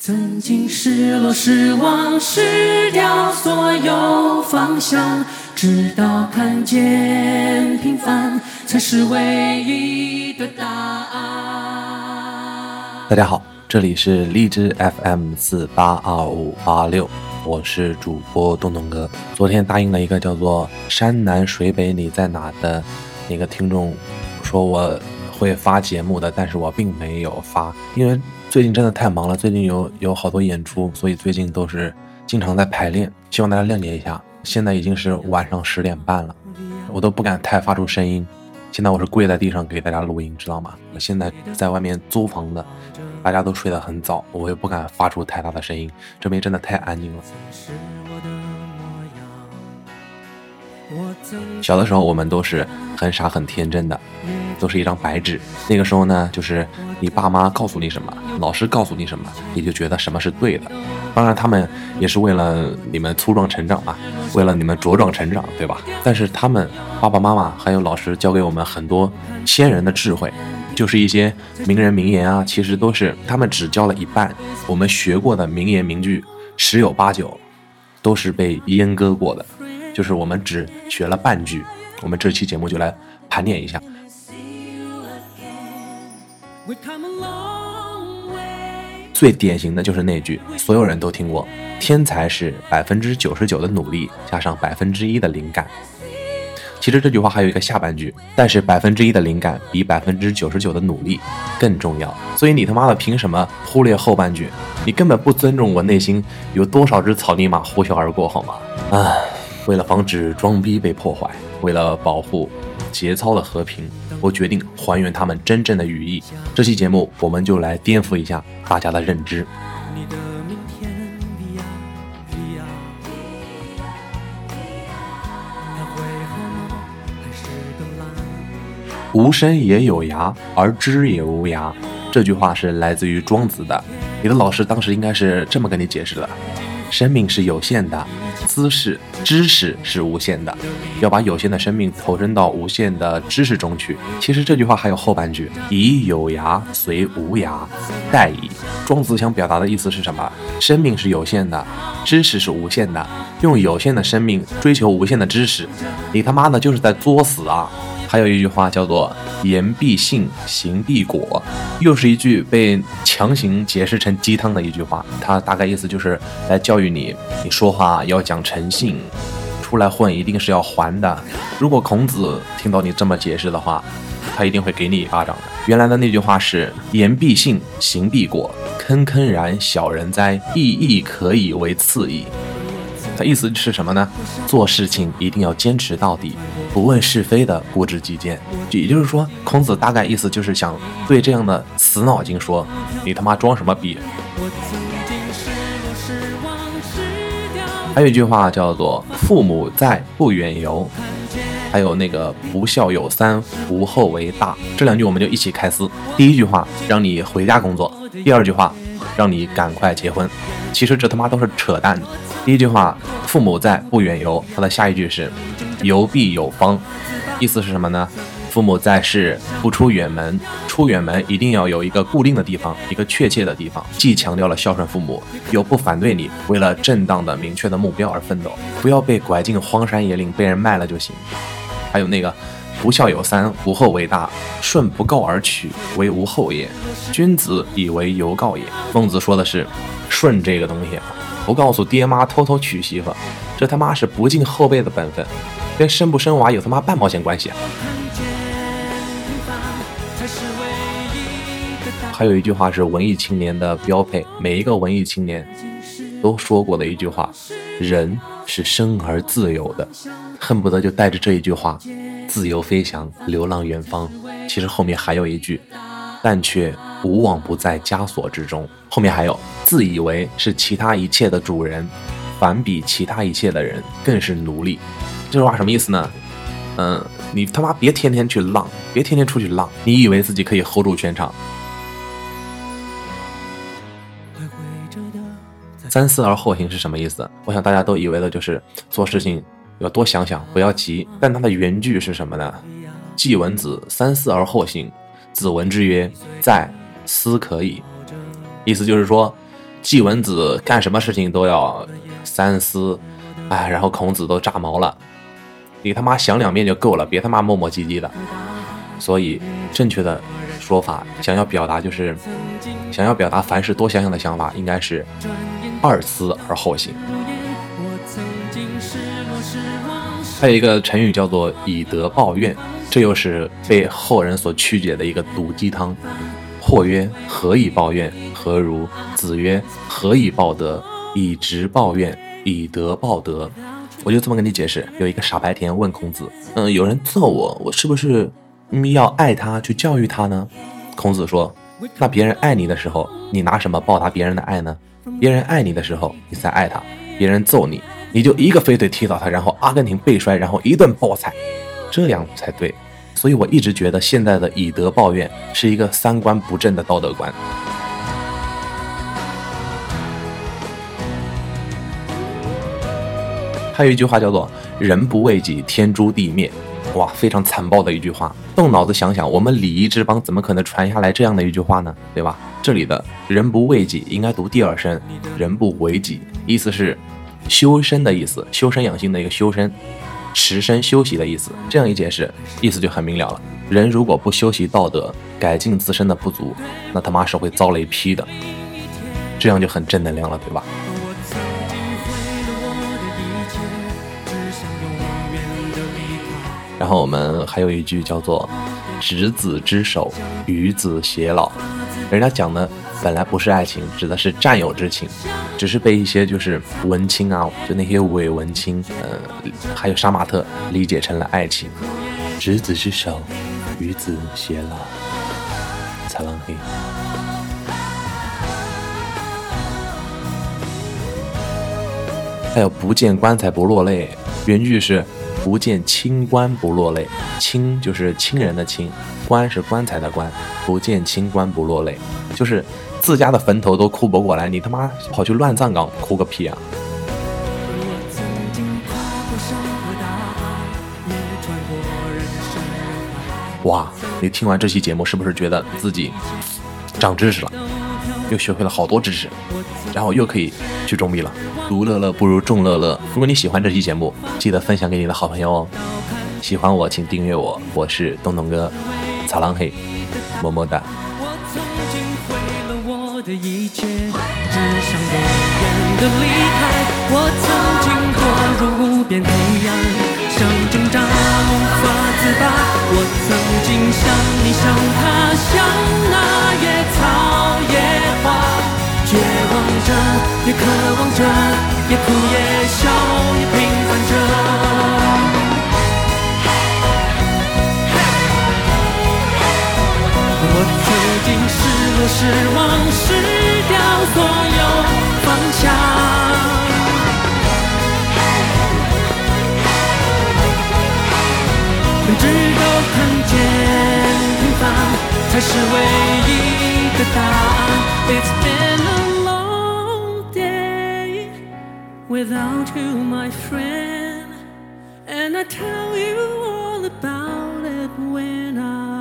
曾经失落、失望、失掉所有方向，直到看见平凡才是唯一的答案。大家好，这里是荔枝 FM 四八二五八六，我是主播东东哥。昨天答应了一个叫做“山南水北你在哪”的那个听众，说我会发节目的，但是我并没有发，因为。最近真的太忙了，最近有有好多演出，所以最近都是经常在排练，希望大家谅解一下。现在已经是晚上十点半了，我都不敢太发出声音。现在我是跪在地上给大家录音，知道吗？我现在在外面租房的，大家都睡得很早，我也不敢发出太大的声音，这边真的太安静了。小的时候，我们都是很傻很天真的，都是一张白纸。那个时候呢，就是你爸妈告诉你什么，老师告诉你什么，你就觉得什么是对的。当然，他们也是为了你们粗壮成长嘛，为了你们茁壮成长，对吧？但是他们爸爸妈妈还有老师教给我们很多先人的智慧，就是一些名人名言啊，其实都是他们只教了一半。我们学过的名言名句，十有八九都是被阉割过的。就是我们只学了半句，我们这期节目就来盘点一下。最典型的就是那句，所有人都听过：“天才是百分之九十九的努力加上百分之一的灵感。”其实这句话还有一个下半句，但是百分之一的灵感比百分之九十九的努力更重要。所以你他妈的凭什么忽略后半句？你根本不尊重我内心有多少只草泥马呼啸而过，好吗？唉！为了防止装逼被破坏，为了保护节操的和平，我决定还原他们真正的语义。这期节目，我们就来颠覆一下大家的认知。无声也有涯，而知也无涯。这句话是来自于庄子的。你的老师当时应该是这么跟你解释的。生命是有限的，知识知识是无限的，要把有限的生命投身到无限的知识中去。其实这句话还有后半句：以有涯随无涯，殆矣。庄子想表达的意思是什么？生命是有限的，知识是无限的，用有限的生命追求无限的知识，你他妈的就是在作死啊！还有一句话叫做“言必信，行必果”，又是一句被强行解释成鸡汤的一句话。它大概意思就是来教育你，你说话要讲诚信，出来混一定是要还的。如果孔子听到你这么解释的话，他一定会给你一巴掌的。原来的那句话是“言必信，行必果”，坑坑然小人哉，亦亦可以为次矣。他意思是什么呢？做事情一定要坚持到底，不问是非的固执己见。也就是说，孔子大概意思就是想对这样的死脑筋说：“你他妈装什么逼？”还有一句话叫做“父母在，不远游”，还有那个“不孝有三，无后为大”。这两句我们就一起开撕。第一句话让你回家工作，第二句话让你赶快结婚。其实这他妈都是扯淡。第一句话，父母在，不远游。他的下一句是，游必有方，意思是什么呢？父母在世不出远门，出远门一定要有一个固定的地方，一个确切的地方。既强调了孝顺父母，又不反对你为了正当的、明确的目标而奋斗，不要被拐进荒山野岭，被人卖了就行。还有那个，不孝有三，无后为大。顺不告而取，为无后也。君子以为犹告也。孟子说的是，顺这个东西。不告诉爹妈偷偷娶媳妇，这他妈是不尽后辈的本分，跟生不生娃有他妈半毛钱关系啊！还有一句话是文艺青年的标配，每一个文艺青年都说过的一句话：人是生而自由的，恨不得就带着这一句话自由飞翔，流浪远方。其实后面还有一句，但却。无往不在枷锁之中。后面还有，自以为是其他一切的主人，反比其他一切的人更是奴隶。这句话什么意思呢？嗯，你他妈别天天去浪，别天天出去浪，你以为自己可以 hold 住全场？三思而后行是什么意思？我想大家都以为的就是做事情要多想想，不要急。但它的原句是什么呢？季文子三思而后行，子闻之曰：在。思可以，意思就是说，季文子干什么事情都要三思，哎，然后孔子都炸毛了。你他妈想两遍就够了，别他妈磨磨唧唧的。所以正确的说法，想要表达就是想要表达凡事多想想的想法，应该是二思而后行。还有一个成语叫做以德报怨，这又是被后人所曲解的一个毒鸡汤。或曰：何以报怨？何如？子曰：何以报德？以直报怨，以德报德。我就这么跟你解释。有一个傻白甜问孔子：“嗯，有人揍我，我是不是要爱他，去教育他呢？”孔子说：“那别人爱你的时候，你拿什么报答别人的爱呢？别人爱你的时候，你才爱他；别人揍你，你就一个飞腿踢倒他，然后阿根廷背摔，然后一顿暴踩，这样才对。所以我一直觉得现在的以德报怨是一个三观不正的道德观。”还有一句话叫做“人不为己，天诛地灭”，哇，非常残暴的一句话。动脑子想想，我们礼仪之邦怎么可能传下来这样的一句话呢？对吧？这里的人不为己应该读第二声“人不为己”，意思是修身的意思，修身养性的一个修身，持身休息的意思。这样一解释，意思就很明了了。人如果不修习道德，改进自身的不足，那他妈是会遭雷劈的。这样就很正能量了，对吧？然后我们还有一句叫做“执子之手，与子偕老”，人家讲的本来不是爱情，指的是战友之情，只是被一些就是文青啊，就那些伪文青，呃，还有杀马特理解成了爱情。执子之手，与子偕老，擦浪黑。还有不见棺材不落泪，原句是。不见清官不落泪，清就是亲人的亲，棺是棺材的棺。不见清官不落泪，就是自家的坟头都哭不过来，你他妈跑去乱葬岗哭个屁啊！哇，你听完这期节目是不是觉得自己长知识了？又学会了好多知识，然后又可以去种地了。独乐乐不如众乐乐。如果你喜欢这期节目，记得分享给你的好朋友哦。喜欢我，请订阅我，我是东东哥，草浪嘿，么么哒。失望失掉所有方向，直到看见平凡才是唯一的答案。It's been a long day without you, my friend, and I tell you all about it when I...